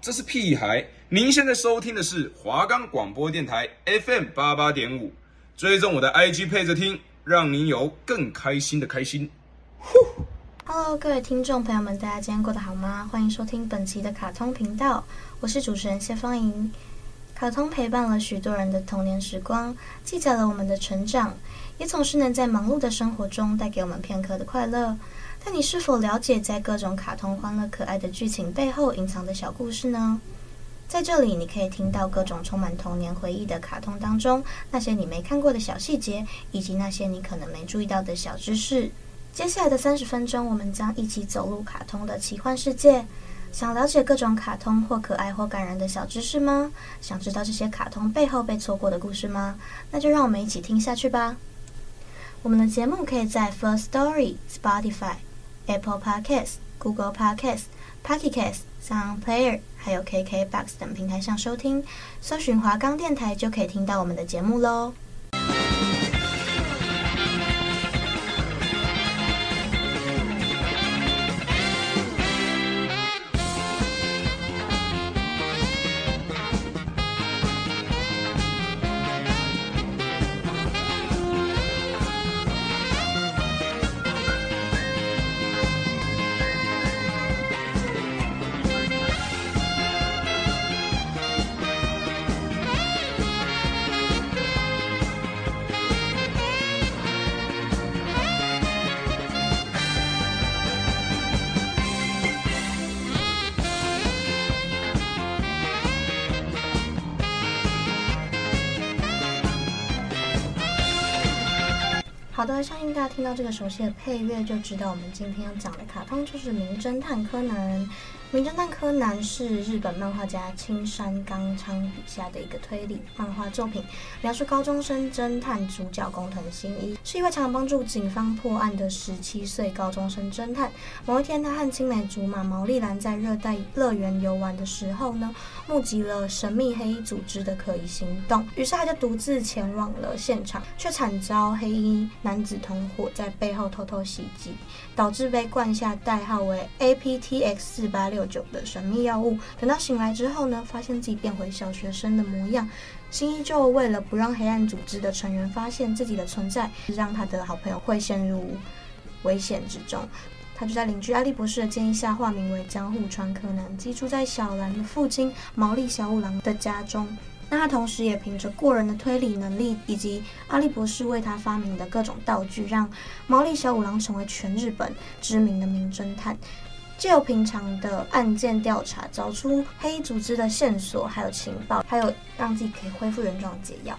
这是屁孩。您现在收听的是华冈广播电台 FM 八八点五，追踪我的 IG 配着听，让您有更开心的开心。呼，Hello，各位听众朋友们，大家今天过得好吗？欢迎收听本期的卡通频道，我是主持人谢芳莹。卡通陪伴了许多人的童年时光，记载了我们的成长，也总是能在忙碌的生活中带给我们片刻的快乐。那你是否了解，在各种卡通欢乐可爱的剧情背后隐藏的小故事呢？在这里，你可以听到各种充满童年回忆的卡通当中那些你没看过的小细节，以及那些你可能没注意到的小知识。接下来的三十分钟，我们将一起走入卡通的奇幻世界。想了解各种卡通或可爱或感人的小知识吗？想知道这些卡通背后被错过的故事吗？那就让我们一起听下去吧。我们的节目可以在 First Story、Spotify、Apple Podcast、Google Podcast、Pocket Cast、Sound Player。还有 KKBOX 等平台上收听，搜寻华冈电台就可以听到我们的节目喽。好的，相信大家听到这个熟悉的配乐，就知道我们今天要讲的卡通就是《名侦探柯南》。《名侦探柯南》是日本漫画家青山刚昌笔下的一个推理漫画作品，描述高中生侦探主角工藤新一是一位常常帮助警方破案的十七岁高中生侦探。某一天，他和青梅竹马毛利兰在热带乐园游玩的时候呢，目击了神秘黑衣组织的可疑行动，于是他就独自前往了现场，却惨遭黑衣男子同伙在背后偷偷袭击，导致被灌下代号为 APTX 四八六。六九的神秘药物，等到醒来之后呢，发现自己变回小学生的模样。新一就为了不让黑暗组织的成员发现自己的存在，让他的好朋友会陷入危险之中。他就在邻居阿笠博士的建议下，化名为江户川柯南，寄住在小兰的父亲毛利小五郎的家中。那他同时也凭着过人的推理能力，以及阿笠博士为他发明的各种道具，让毛利小五郎成为全日本知名的名侦探。借由平常的案件调查，找出黑衣组织的线索，还有情报，还有让自己可以恢复原状的解药。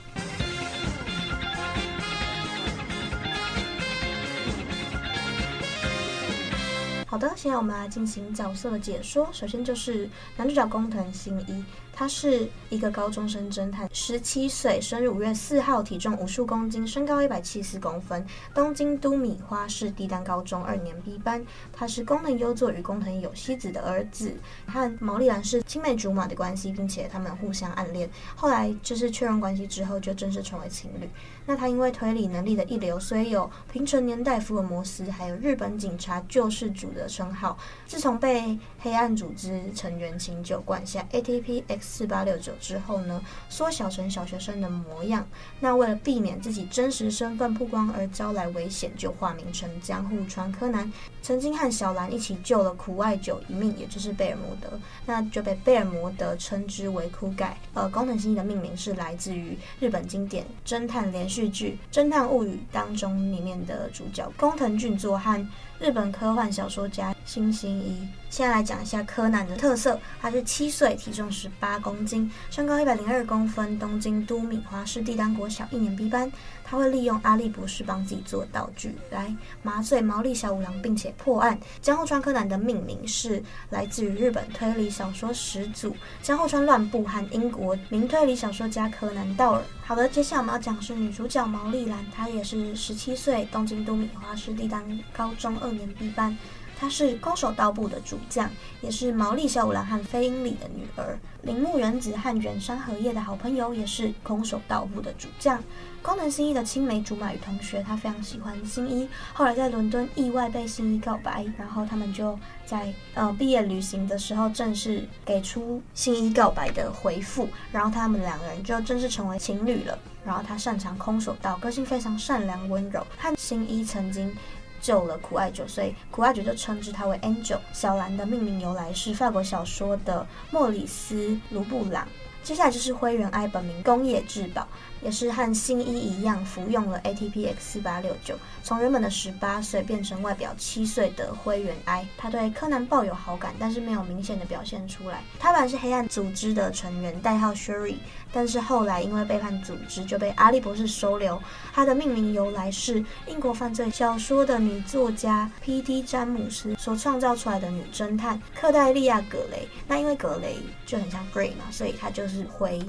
好的，现在我们来进行角色的解说。首先就是男主角工藤新一。他是一个高中生侦探，十七岁，生日五月四号，体重五十公斤，身高一百七十公分，东京都米花市帝丹高中二年 B 班。他是工藤优作与工藤有希子的儿子，和毛利兰是青梅竹马的关系，并且他们互相暗恋。后来就是确认关系之后，就正式成为情侣。那他因为推理能力的一流，所以有平成年代福尔摩斯，还有日本警察救世主的称号。自从被黑暗组织成员琴酒灌下 ATP-X。四八六九之后呢，缩小成小学生的模样。那为了避免自己真实身份曝光而招来危险，就化名成江户川柯南。曾经和小兰一起救了苦艾酒一命，也就是贝尔摩德，那就被贝尔摩德称之为苦盖。呃，工藤新一的命名是来自于日本经典侦探连续剧《侦探物语》当中里面的主角工藤俊作和日本科幻小说家新新一。现在来讲一下柯南的特色，他是七岁，体重十八公斤，身高一百零二公分，东京都米花市帝丹国小一年 B 班。他会利用阿笠博士帮自己做道具来麻醉毛利小五郎，并且破案。江户川柯南的命名是来自于日本推理小说始祖江户川乱步和英国名推理小说家柯南道尔。好的，接下来我们要讲的是女主角毛利兰，她也是十七岁，东京都米花市帝丹高中二年 B 班。她是空手道部的主将，也是毛利小五郎和飞鹰里的女儿。铃木原子和原山和叶的好朋友，也是空手道部的主将。工藤新一的青梅竹马与同学，他非常喜欢新一。后来在伦敦意外被新一告白，然后他们就在呃毕业旅行的时候正式给出新一告白的回复，然后他们两个人就正式成为情侣了。然后他擅长空手道，个性非常善良温柔。和新一曾经救了苦艾酒，所以苦艾酒就称之它为 Angel。小兰的命名由来是法国小说的莫里斯·卢布朗。接下来就是灰原哀本名宫野志保。也是和新一一样服用了 ATP X 四八六九，从原本的十八岁变成外表七岁的灰原哀。他对柯南抱有好感，但是没有明显的表现出来。他本是黑暗组织的成员，代号 Sherry，但是后来因为背叛组织，就被阿笠博士收留。他的命名由来是英国犯罪小说的女作家 P.T. 詹姆斯所创造出来的女侦探克黛利亚·葛雷。那因为葛雷就很像 Grey 嘛，所以他就是灰。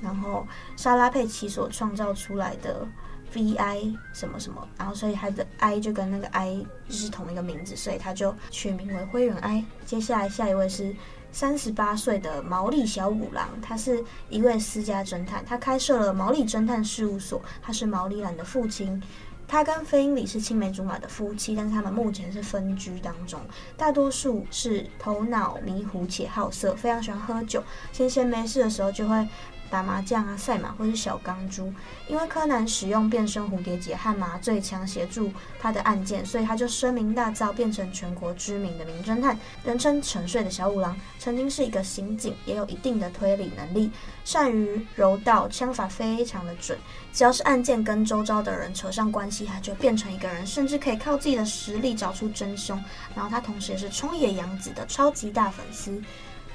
然后莎拉佩奇所创造出来的 V.I 什么什么，然后所以他的 I 就跟那个 I 是同一个名字，所以他就取名为灰原哀。接下来下一位是三十八岁的毛利小五郎，他是一位私家侦探，他开设了毛利侦探事务所，他是毛利兰的父亲。他跟飞鹰里是青梅竹马的夫妻，但是他们目前是分居当中。大多数是头脑迷糊且好色，非常喜欢喝酒，闲闲没事的时候就会。打麻将啊，赛马或是小钢珠。因为柯南使用变身蝴蝶结和麻醉枪协助他的案件，所以他就声名大噪，变成全国知名的名侦探，人称沉睡的小五郎。曾经是一个刑警，也有一定的推理能力，善于柔道，枪法非常的准。只要是案件跟周遭的人扯上关系，他就变成一个人，甚至可以靠自己的实力找出真凶。然后他同时也是冲野洋子的超级大粉丝。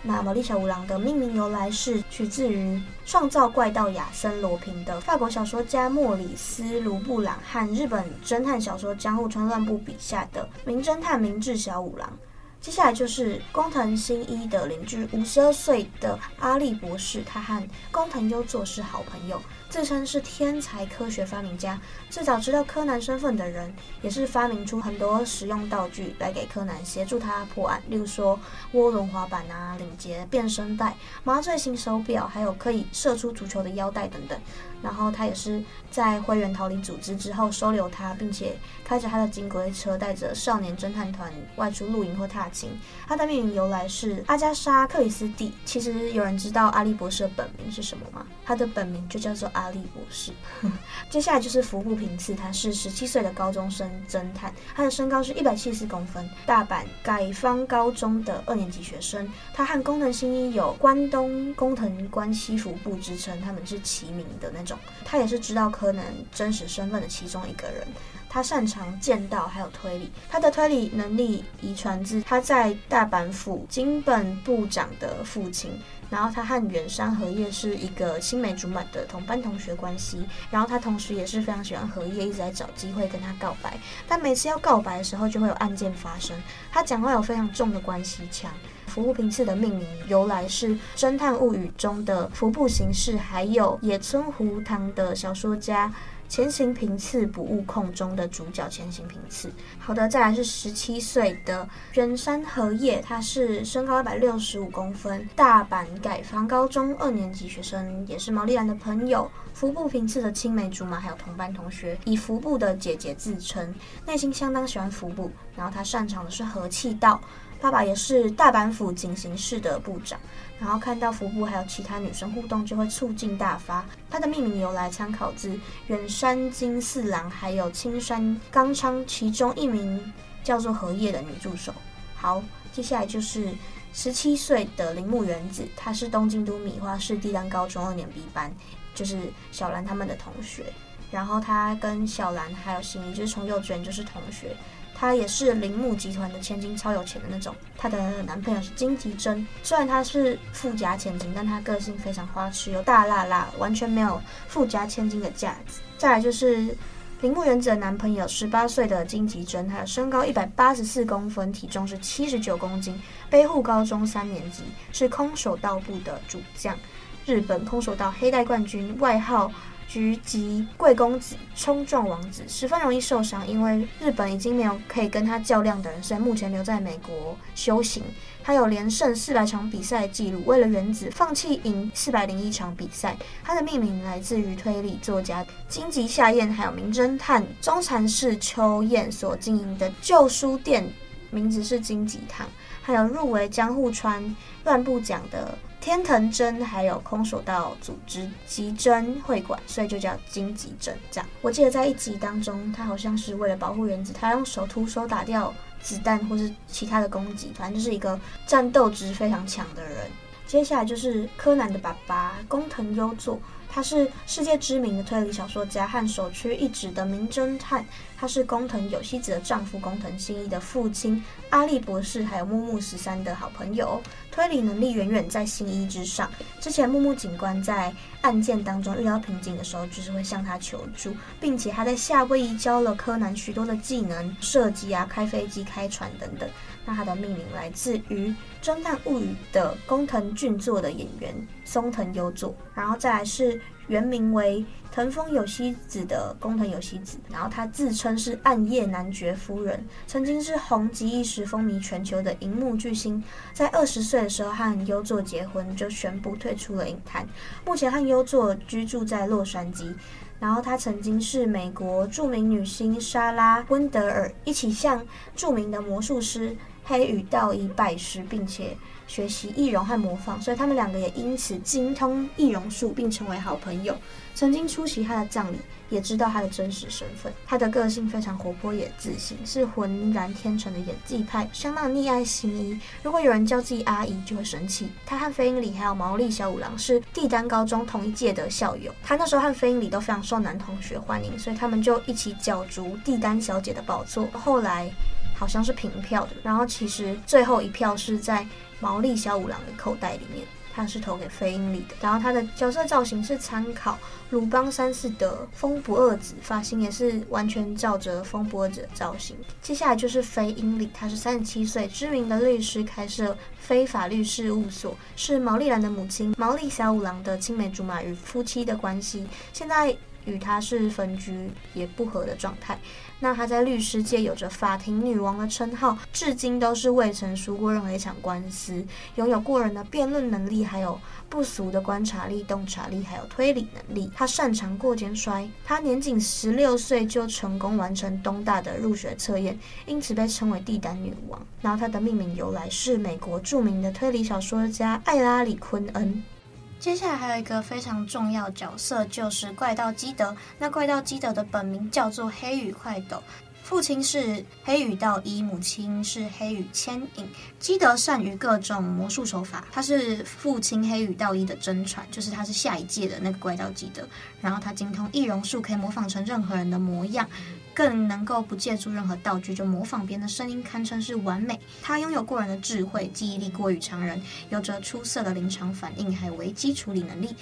那毛利小五郎的命名由来是取自于创造怪盗亚森罗平的法国小说家莫里斯·卢布朗和日本侦探小说江户川乱步笔下的名侦探明智小五郎。接下来就是工藤新一的邻居，五十二岁的阿笠博士，他和工藤优作是好朋友，自称是天才科学发明家。最早知道柯南身份的人，也是发明出很多实用道具来给柯南协助他破案，例如说涡轮滑板啊、领结、变身带、麻醉型手表，还有可以射出足球的腰带等等。然后他也是在灰原逃离组织之后收留他，并且开着他的金龟车，带着少年侦探团外出露营或踏青。他的命名由来是阿加莎·克里斯蒂。其实有人知道阿笠博士的本名是什么吗？他的本名就叫做阿笠博士。接下来就是服部平次，他是十七岁的高中生侦探，他的身高是一百七十公分，大阪改方高中的二年级学生。他和工藤新一有关东工藤关西服部之称，他们是齐名的那种。他也是知道柯南真实身份的其中一个人。他擅长剑道，还有推理。他的推理能力遗传自他在大阪府金本部长的父亲。然后他和远山和叶是一个青梅竹马的同班同学关系。然后他同时也是非常喜欢和叶，一直在找机会跟他告白。但每次要告白的时候，就会有案件发生。他讲话有非常重的关系腔。服部平次的命名由来是《侦探物语》中的服部行事，还有野村湖堂的小说家前行平次不悟空中的主角前行平次。好的，再来是十七岁的原山和叶，他是身高一百六十五公分，大阪改房高中二年级学生，也是毛利兰的朋友，服部平次的青梅竹马，还有同班同学，以服部的姐姐自称，内心相当喜欢服部，然后他擅长的是和气道。爸爸也是大阪府警刑室的部长，然后看到服部还有其他女生互动，就会醋劲大发。他的命名由来参考自远山金四郎还有青山刚昌其中一名叫做荷叶的女助手。好，接下来就是十七岁的铃木原子，她是东京都米花市第三高中二年 B 班，就是小兰他们的同学。然后她跟小兰还有新一就是从幼稚园就是同学。她也是铃木集团的千金，超有钱的那种。她的男朋友是金吉珍，虽然她是富家千金，但她个性非常花痴又大辣辣，完全没有富家千金的架子。再来就是铃木原子的男朋友，十八岁的金吉珍，他身高一百八十四公分，体重是七十九公斤，北户高中三年级，是空手道部的主将，日本空手道黑带冠军，外号狙击贵公子，冲撞王子，十分容易受伤。因为日本已经没有可以跟他较量的人，所以目前留在美国修行。他有连胜四百场比赛记录，为了原子放弃赢四百零一场比赛。他的命名来自于推理作家金吉夏彦，还有名侦探中禅寺秋彦所经营的旧书店，名字是金吉堂。还有入围江户川乱步奖的天藤真，还有空手道组织吉真会馆，所以就叫金吉真这样。我记得在一集当中，他好像是为了保护原子，他用手徒手打掉子弹或是其他的攻击，反正就是一个战斗值非常强的人。接下来就是柯南的爸爸工藤优作。他是世界知名的推理小说家和首屈一指的名侦探。他是工藤有希子的丈夫工藤新一的父亲，阿笠博士还有木木十三的好朋友。推理能力远远在新一之上。之前木木警官在案件当中遇到瓶颈的时候，就是会向他求助，并且他在夏威夷教了柯南许多的技能，射击啊、开飞机、开船等等。那他的命名来自于《侦探物语》的工藤俊作的演员松藤优作，然后再来是。原名为藤峰有希子的工藤有希子，然后她自称是暗夜男爵夫人，曾经是红极一时、风靡全球的荧幕巨星，在二十岁的时候和优作结婚，就宣布退出了影坛。目前和优作居住在洛杉矶，然后她曾经是美国著名女星莎拉温德尔一起向著名的魔术师黑羽道一拜师，并且。学习易容和模仿，所以他们两个也因此精通易容术，并成为好朋友。曾经出席他的葬礼，也知道他的真实身份。他的个性非常活泼也自信，是浑然天成的演技派，相当溺爱新一。如果有人叫自己阿姨，就会生气。他和飞鹰里还有毛利小五郎是帝丹高中同一届的校友。他那时候和飞鹰里都非常受男同学欢迎，所以他们就一起角逐帝丹小姐的宝座。后来好像是平票的，然后其实最后一票是在。毛利小五郎的口袋里面，他是投给飞鹰里的。然后他的角色造型是参考鲁邦三世的风不二子，发型也是完全照着风不二子的造型。接下来就是飞鹰里，他是三十七岁，知名的律师，开设非法律事务所，是毛利兰的母亲毛利小五郎的青梅竹马与夫妻的关系。现在。与他是分居也不和的状态。那他在律师界有着“法庭女王”的称号，至今都是未曾输过任何一场官司，拥有过人的辩论能力，还有不俗的观察力、洞察力，还有推理能力。他擅长过肩摔，他年仅十六岁就成功完成东大的入学测验，因此被称为“地胆女王”。然后他的命名由来是美国著名的推理小说家艾拉里·昆恩。接下来还有一个非常重要角色，就是怪盗基德。那怪盗基德的本名叫做黑羽快斗，父亲是黑羽道一，母亲是黑羽千影。基德善于各种魔术手法，他是父亲黑羽道一的真传，就是他是下一届的那个怪盗基德。然后他精通易容术，可以模仿成任何人的模样。更能够不借助任何道具就模仿别人的声音，堪称是完美。他拥有过人的智慧，记忆力过于常人，有着出色的临场反应，还有危机处理能力。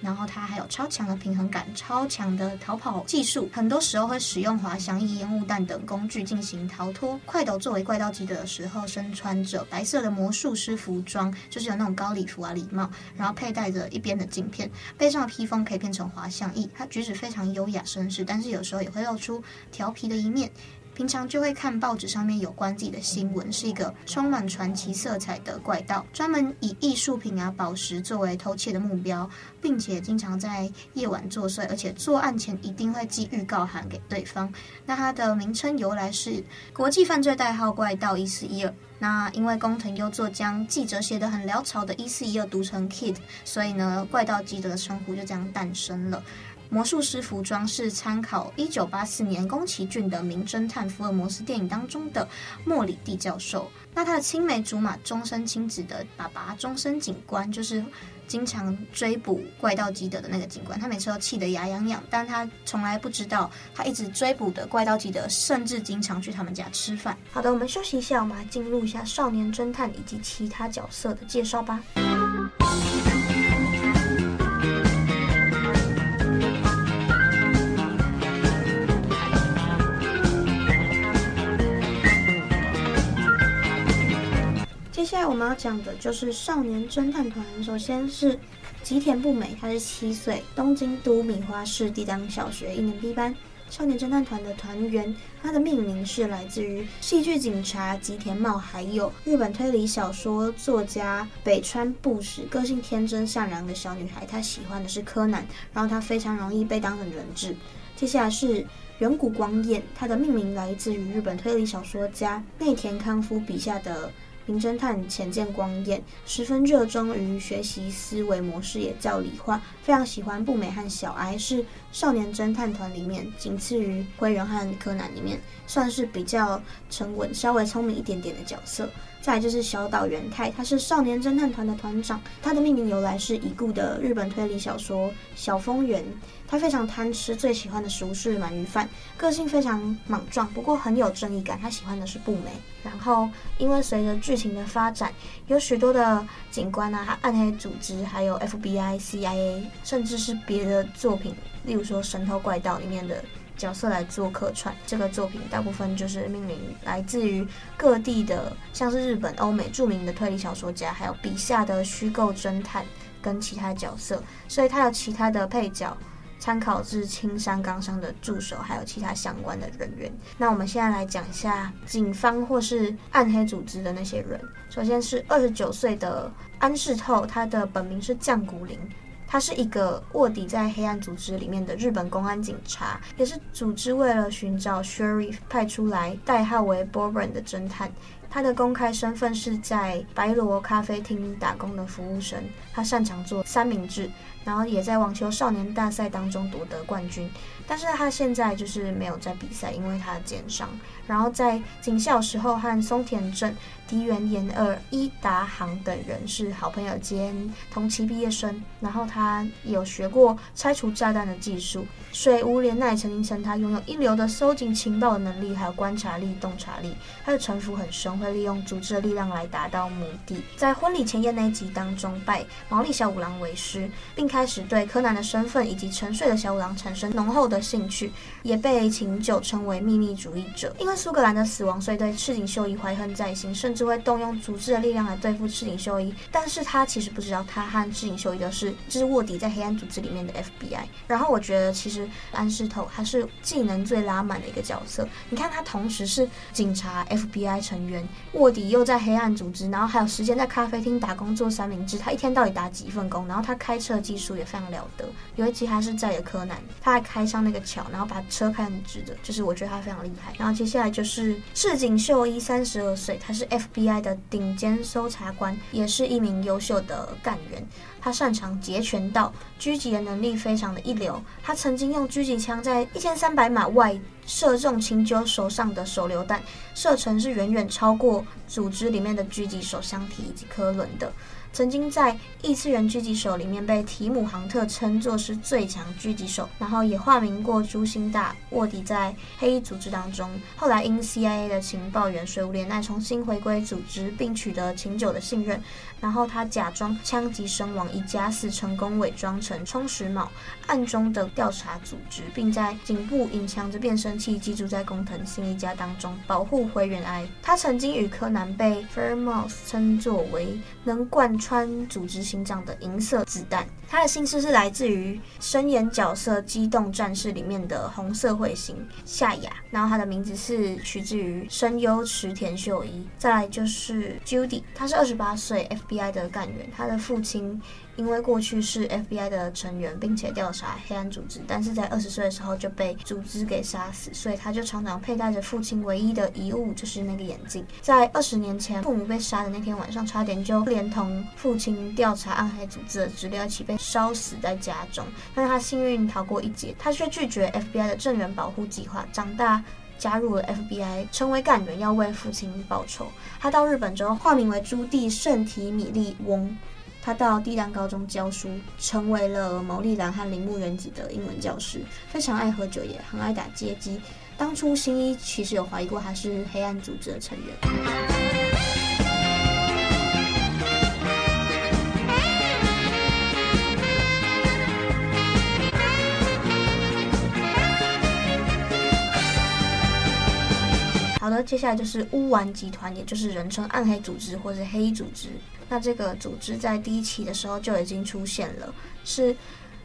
然后他还有超强的平衡感、超强的逃跑技术，很多时候会使用滑翔翼、烟雾弹等工具进行逃脱。快斗作为怪盗基德的时候，身穿着白色的魔术师服装，就是有那种高礼服啊、礼帽，然后佩戴着一边的镜片，背上的披风可以变成滑翔翼。他举止非常优雅绅士，但是有时候也会露出调皮的一面。平常就会看报纸上面有关自己的新闻，是一个充满传奇色彩的怪盗，专门以艺术品啊、宝石作为偷窃的目标，并且经常在夜晚作祟，而且作案前一定会寄预告函给对方。那他的名称由来是国际犯罪代号怪盗一四一二。那因为工藤优作将记者写得很潦草的一四一二读成 Kid，所以呢，怪盗基德的称呼就这样诞生了。魔术师服装是参考一九八四年宫崎骏的名侦探福尔摩斯电影当中的莫里蒂教授。那他的青梅竹马、终身亲子的爸爸终身警官，就是经常追捕怪盗基德的那个警官。他每次都气得牙痒痒，但他从来不知道，他一直追捕的怪盗基德，甚至经常去他们家吃饭。好的，我们休息一下，我们来进入一下少年侦探以及其他角色的介绍吧。下来我们要讲的就是少年侦探团。首先是吉田不美，他是七岁，东京都米花市第三小学一年 B 班。少年侦探团的团员，他的命名是来自于戏剧警察吉田茂，还有日本推理小说作家北川步实。个性天真善良的小女孩，她喜欢的是柯南，然后她非常容易被当成人质。接下来是远古光彦，他的命名来自于日本推理小说家内田康夫笔下的。名侦探浅见光彦十分热衷于学习思维模式，也叫理化，非常喜欢步美和小哀，是少年侦探团里面仅次于灰人和柯南里面算是比较沉稳、稍微聪明一点点的角色。再就是小岛元太，他是少年侦探团的团长，他的命名由来是已故的日本推理小说小峰原。他非常贪吃，最喜欢的食物是鳗鱼饭，个性非常莽撞，不过很有正义感。他喜欢的是步美。然后，因为随着剧情的发展，有许多的警官啊、暗黑组织，还有 FBI、CIA，甚至是别的作品，例如说《神偷怪盗》里面的角色来做客串。这个作品大部分就是命名来自于各地的，像是日本、欧美著名的推理小说家，还有笔下的虚构侦探跟其他角色，所以他有其他的配角。参考至青山刚昌的助手，还有其他相关的人员。那我们现在来讲一下警方或是暗黑组织的那些人。首先是二十九岁的安室透，他的本名是降谷零，他是一个卧底在黑暗组织里面的日本公安警察，也是组织为了寻找 Sherry 派出来代号为 Bourbon 的侦探。他的公开身份是在白罗咖啡厅打工的服务生，他擅长做三明治。然后也在网球少年大赛当中夺得冠军，但是他现在就是没有在比赛，因为他的肩伤。然后在警校时候和松田正、荻原研二、伊达航等人是好朋友兼同期毕业生。然后他有学过拆除炸弹的技术。水无怜奈曾经称他拥有一流的搜集情报的能力，还有观察力、洞察力。他的城府很深，会利用组织的力量来达到目的。在婚礼前夜那一集当中，拜毛利小五郎为师，并开开始对柯南的身份以及沉睡的小五郎产生浓厚的兴趣，也被琴酒称为秘密主义者。因为苏格兰的死亡，所以对赤井秀一怀恨在心，甚至会动用组织的力量来对付赤井秀一。但是他其实不知道，他和赤井秀一的是就是卧底在黑暗组织里面的 FBI。然后我觉得，其实安室透他是技能最拉满的一个角色。你看，他同时是警察、FBI 成员、卧底，又在黑暗组织，然后还有时间在咖啡厅打工做三明治。他一天到底打几份工？然后他开车技术。也非常了得，有一集他是载着柯南，他还开上那个桥，然后把车开很直的，就是我觉得他非常厉害。然后接下来就是赤井秀一，三十二岁，他是 FBI 的顶尖搜查官，也是一名优秀的干员。他擅长截拳道，狙击的能力非常的一流。他曾经用狙击枪在一千三百码外射中琴酒手上的手榴弹，射程是远远超过组织里面的狙击手相提以及科伦的。曾经在异次元狙击手里面被提姆杭特称作是最强狙击手，然后也化名过朱星大，卧底在黑衣组织当中。后来因 CIA 的情报员水无怜奈重新回归组织，并取得琴酒的信任，然后他假装枪击身亡，以假死成功伪装成充实卯，暗中的调查组织，并在颈部隐藏着变声器，寄住在工藤新一家当中保护灰原哀。他曾经与柯南被 Fairmouth 称作为能贯穿穿组织心脏的银色子弹，他的姓氏是来自于声演角色《机动战士》里面的红色彗星夏雅，然后他的名字是取自于声优池田秀一。再来就是 Judy，他是二十八岁 FBI 的干员，他的父亲。因为过去是 FBI 的成员，并且调查黑暗组织，但是在二十岁的时候就被组织给杀死，所以他就常常佩戴着父亲唯一的遗物，就是那个眼镜。在二十年前父母被杀的那天晚上，差点就连同父亲调查暗黑组织的资料一起被烧死在家中，但是他幸运逃过一劫，他却拒绝 FBI 的正员保护计划，长大加入了 FBI，成为干员，要为父亲报仇。他到日本之后，化名为朱棣圣提米利翁。他到帝丹高中教书，成为了毛利兰和铃木原子的英文教师。非常爱喝酒，也很爱打街机。当初新一其实有怀疑过他是黑暗组织的成员。好的，接下来就是乌丸集团，也就是人称暗黑组织或者黑组织。那这个组织在第一期的时候就已经出现了，是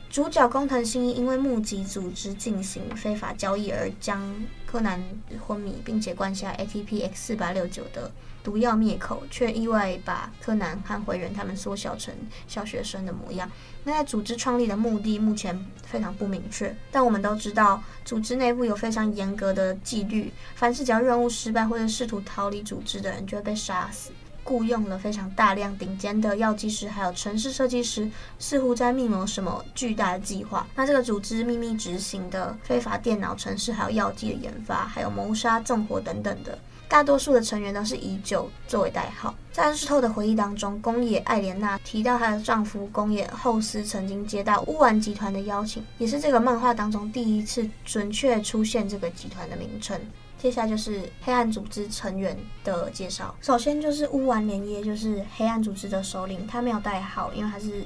主角工藤新一因为募集组织进行非法交易而将柯南昏迷，并且灌下 ATP X 四八六九的毒药灭口，却意外把柯南和灰原他们缩小成小学生的模样。那在组织创立的目的目前非常不明确，但我们都知道组织内部有非常严格的纪律，凡是只要任务失败或者试图逃离组织的人就会被杀死。雇佣了非常大量顶尖的药剂师，还有城市设计师，似乎在密谋什么巨大的计划。那这个组织秘密执行的非法电脑城市，还有药剂的研发，还有谋杀、纵火等等的。大多数的成员都是以酒作为代号。在日透的回忆当中，宫野爱莲娜提到她的丈夫宫野厚司曾经接到乌丸集团的邀请，也是这个漫画当中第一次准确出现这个集团的名称。接下来就是黑暗组织成员的介绍。首先就是乌丸莲耶，就是黑暗组织的首领，他没有代号，因为他是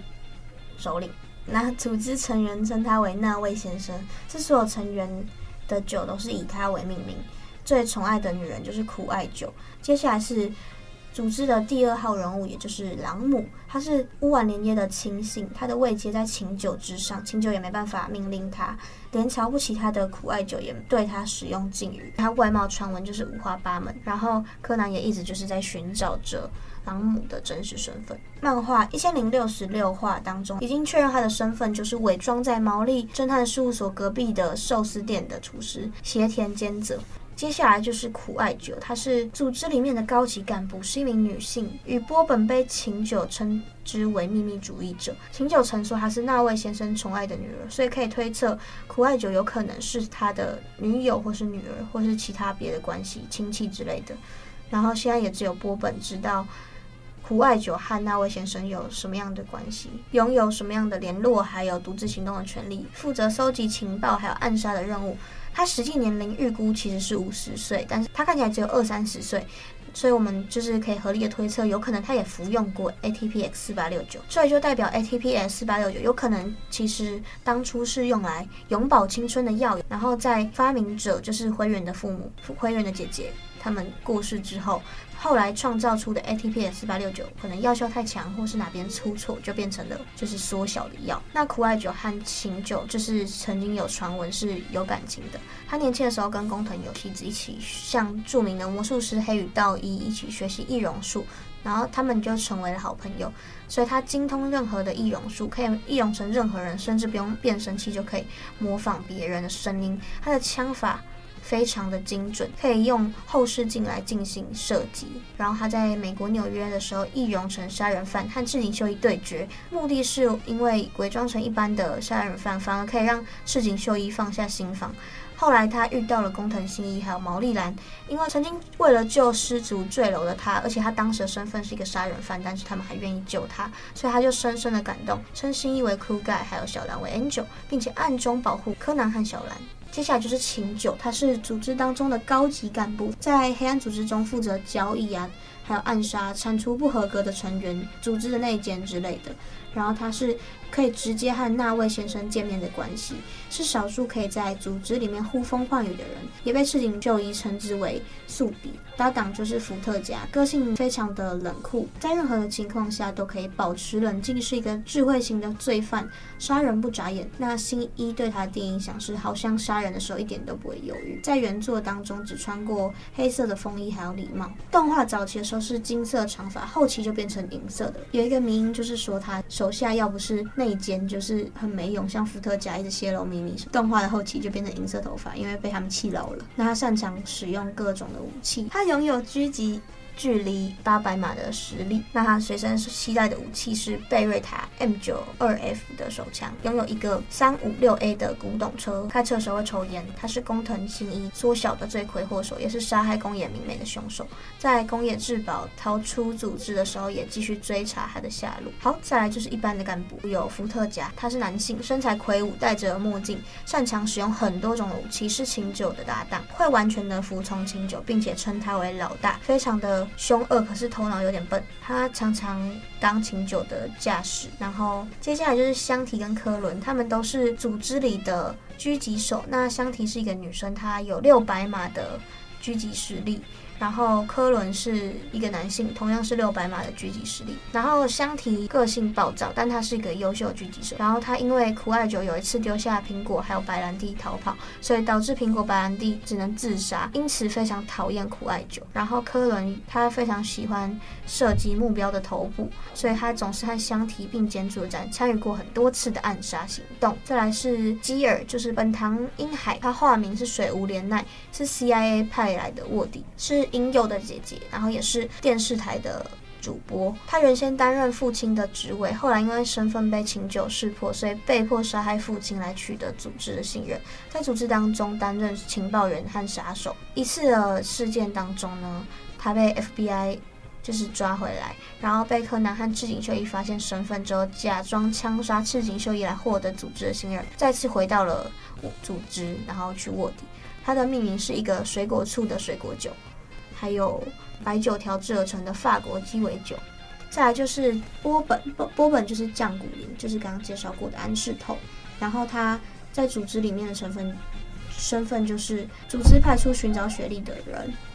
首领。那组织成员称他为那位先生。这所有成员的酒都是以他为命名。最宠爱的女人就是苦艾酒。接下来是。组织的第二号人物，也就是朗姆，他是乌丸莲耶的亲信，他的位阶在琴酒之上，琴酒也没办法命令他，连瞧不起他的苦艾酒也对他使用敬语。他外貌传闻就是五花八门，然后柯南也一直就是在寻找着朗姆的真实身份。漫画一千零六十六话当中，已经确认他的身份就是伪装在毛利侦探事务所隔壁的寿司店的厨师斜田兼则。接下来就是苦艾酒，她是组织里面的高级干部，是一名女性，与波本被琴酒称之为秘密主义者。琴酒曾说她是那位先生宠爱的女儿，所以可以推测苦艾酒有可能是他的女友，或是女儿，或是其他别的关系、亲戚之类的。然后现在也只有波本知道苦艾酒和那位先生有什么样的关系，拥有什么样的联络，还有独自行动的权利，负责收集情报，还有暗杀的任务。他实际年龄预估其实是五十岁，但是他看起来只有二三十岁，所以我们就是可以合理的推测，有可能他也服用过 ATPX 四八六九，这也就代表 ATPX 四八六九有可能其实当初是用来永葆青春的药，然后在发明者就是灰原的父母，灰原的姐姐。他们过世之后。后来创造出的 ATP 四八六九可能药效太强，或是哪边出错，就变成了就是缩小的药。那苦艾酒和琴酒就是曾经有传闻是有感情的。他年轻的时候跟工藤游戏子一起向著名的魔术师黑羽道一一起学习易容术，然后他们就成为了好朋友。所以他精通任何的易容术，可以易容成任何人，甚至不用变声器就可以模仿别人的声音。他的枪法。非常的精准，可以用后视镜来进行射击。然后他在美国纽约的时候，易容成杀人犯和赤井秀一对决，目的是因为伪装成一般的杀人犯，反而可以让赤井秀一放下心防。后来他遇到了工藤新一还有毛利兰，因为曾经为了救失足坠楼的他，而且他当时的身份是一个杀人犯，但是他们还愿意救他，所以他就深深的感动，称新一为 Cool Guy，还有小兰为 Angel，并且暗中保护柯南和小兰。接下来就是琴酒，他是组织当中的高级干部，在黑暗组织中负责交易啊，还有暗杀、铲除不合格的成员、组织的内奸之类的。然后他是可以直接和那位先生见面的关系，是少数可以在组织里面呼风唤雨的人，也被赤井秀一称之为宿敌。搭档就是伏特加，个性非常的冷酷，在任何的情况下都可以保持冷静，是一个智慧型的罪犯，杀人不眨眼。那新一对他的第一印象是，好像杀人的时候一点都不会犹豫。在原作当中只穿过黑色的风衣，还有礼帽。动画早期的时候是金色长发，后期就变成银色的。有一个迷因就是说他手。手下要不是内奸，就是很没用，像伏特加一直泄露秘密。动画的后期就变成银色头发，因为被他们气老了。那他擅长使用各种的武器，他拥有狙击。距离八百码的实力，那他随身携带的武器是贝瑞塔 M 九二 F 的手枪，拥有一个三五六 A 的古董车，开车时候会抽烟。他是工藤新一缩小的罪魁祸首，也是杀害宫野明美的凶手。在宫野志保逃出组织的时候，也继续追查他的下落。好，再来就是一般的干部，有伏特加，他是男性，身材魁梧，戴着墨镜，擅长使用很多种武器，是琴酒的搭档，会完全的服从琴酒，并且称他为老大，非常的凶恶，可是头脑有点笨。他常常当琴酒的驾驶。然后接下来就是香缇跟科伦，他们都是组织里的狙击手。那香缇是一个女生，她有六百码的狙击实力。然后科伦是一个男性，同样是六百码的狙击实力。然后香缇个性暴躁，但他是一个优秀狙击手。然后他因为苦艾酒有一次丢下苹果还有白兰地逃跑，所以导致苹果白兰地只能自杀，因此非常讨厌苦艾酒。然后科伦他非常喜欢射击目标的头部，所以他总是和香缇并肩作战，参与过很多次的暗杀行动。再来是基尔，就是本堂英海，他化名是水无怜奈，是 CIA 派来的卧底，是英佑的姐姐，然后也是电视台的主播。他原先担任父亲的职位，后来因为身份被请求识破，所以被迫杀害父亲来取得组织的信任，在组织当中担任情报员和杀手。一次的事件当中呢，他被 FBI 就是抓回来，然后被柯南和赤井秀一发现身份之后，假装枪杀赤井秀一来获得组织的信任，再次回到了组织，然后去卧底。他的命名是一个水果醋的水果酒，还有白酒调制而成的法国鸡尾酒。再来就是波本，波波本就是酱骨林，就是刚刚介绍过的安士透。然后他在组织里面的成分，身份就是组织派出寻找雪莉的人。《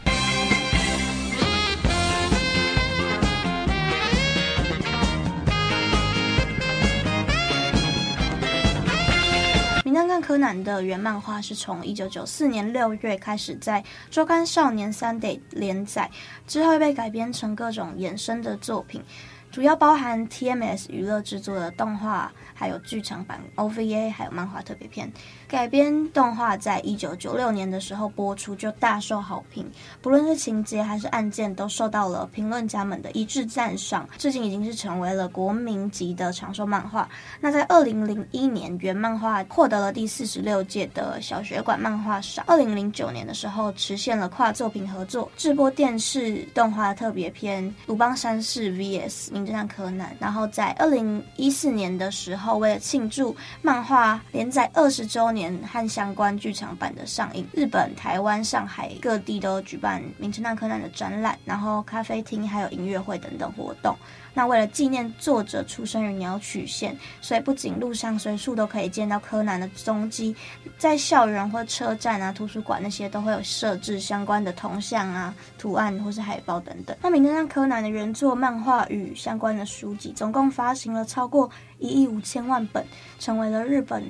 名侦探柯南》的原漫画是从一九九四年六月开始在周刊少年 Sunday 连载，之后被改编成各种衍生的作品。主要包含 TMS 娱乐制作的动画，还有剧场版 OVA，还有漫画特别篇。改编动画在一九九六年的时候播出，就大受好评。不论是情节还是案件，都受到了评论家们的一致赞赏。至今已经是成为了国民级的长寿漫画。那在二零零一年，原漫画获得了第四十六届的小学馆漫画赏。二零零九年的时候，实现了跨作品合作，制播电视动画特别篇《鲁邦三世 VS 名侦探柯南》。然后在二零一四年的时候，为了庆祝漫画连载二十周年。和相关剧场版的上映，日本、台湾、上海各地都举办《名侦探柯南》的展览，然后咖啡厅还有音乐会等等活动。那为了纪念作者出生于鸟取县，所以不仅路上随处都可以见到柯南的踪迹，在校园或车站啊、图书馆那些都会有设置相关的铜像啊、图案或是海报等等。那《名侦探柯南》的原作漫画与相关的书籍，总共发行了超过一亿五千万本，成为了日本。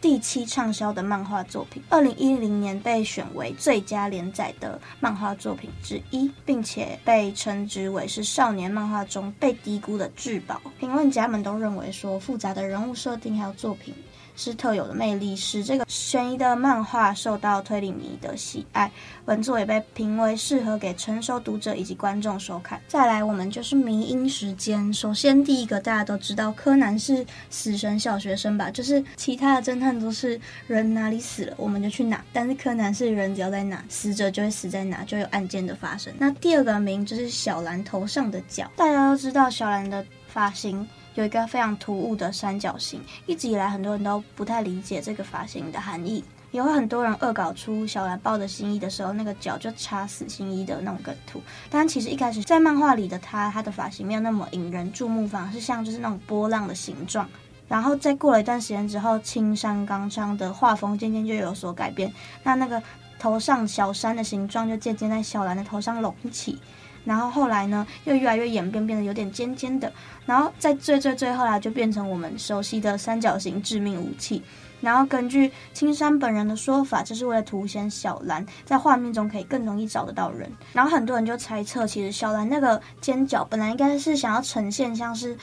第七畅销的漫画作品，二零一零年被选为最佳连载的漫画作品之一，并且被称之为是少年漫画中被低估的至宝。评论家们都认为说，复杂的人物设定还有作品。是特有的魅力，使这个悬疑的漫画受到推理迷的喜爱。本作也被评为适合给成熟读者以及观众收看。再来，我们就是迷因时间。首先，第一个大家都知道，柯南是死神小学生吧？就是其他的侦探都是人哪里死了我们就去哪，但是柯南是人只要在哪，死者就会死在哪，就有案件的发生。那第二个名就是小兰头上的角，大家都知道小兰的发型。有一个非常突兀的三角形，一直以来很多人都不太理解这个发型的含义，也会很多人恶搞出小兰抱着新一的时候，那个脚就插死新一的那种梗图。但其实一开始在漫画里的他，他的发型没有那么引人注目，反而是像就是那种波浪的形状。然后再过了一段时间之后，青山刚昌的画风渐渐就有所改变，那那个头上小山的形状就渐渐在小兰的头上隆起。然后后来呢，又越来越演变，变得有点尖尖的。然后在最最最后来，就变成我们熟悉的三角形致命武器。然后根据青山本人的说法，这是为了凸显小兰在画面中可以更容易找得到人。然后很多人就猜测，其实小兰那个尖角本来应该是想要呈现像是，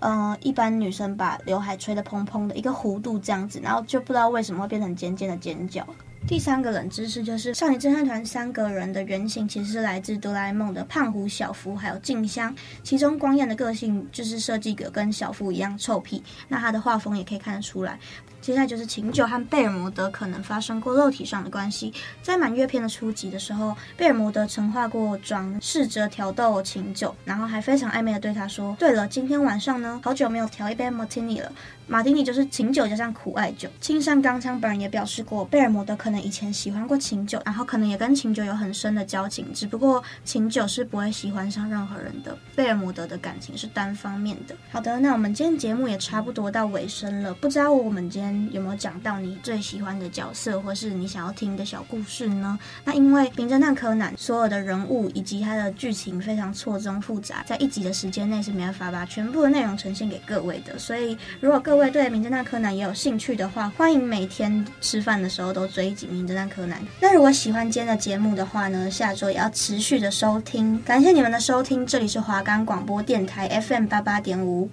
呃，一般女生把刘海吹得蓬蓬的一个弧度这样子，然后就不知道为什么会变成尖尖的尖角。第三个冷知识就是，少女侦探团三个人的原型其实是来自哆啦 A 梦的胖虎、小夫还有静香。其中光彦的个性就是设计个跟小夫一样臭屁，那他的画风也可以看得出来。接下来就是琴酒和贝尔摩德可能发生过肉体上的关系。在满月篇的初集的时候，贝尔摩德曾化过妆，试着挑逗琴酒，然后还非常暧昧的对他说：“对了，今天晚上呢，好久没有调一杯马提尼了。马提尼就是琴酒加上苦艾酒。”青山刚昌本人也表示过，贝尔摩德可。能以前喜欢过琴酒，然后可能也跟琴酒有很深的交情，只不过琴酒是不会喜欢上任何人的。贝尔摩德的感情是单方面的。好的，那我们今天节目也差不多到尾声了，不知道我们今天有没有讲到你最喜欢的角色，或是你想要听的小故事呢？那因为《名侦探柯南》所有的人物以及它的剧情非常错综复杂，在一集的时间内是没办法把全部的内容呈现给各位的。所以，如果各位对《名侦探柯南》也有兴趣的话，欢迎每天吃饭的时候都追紧《名侦探柯南》。那如果喜欢今天的节目的话呢，下周也要持续的收听。感谢你们的收听，这里是华冈广播电台 FM 八八点五。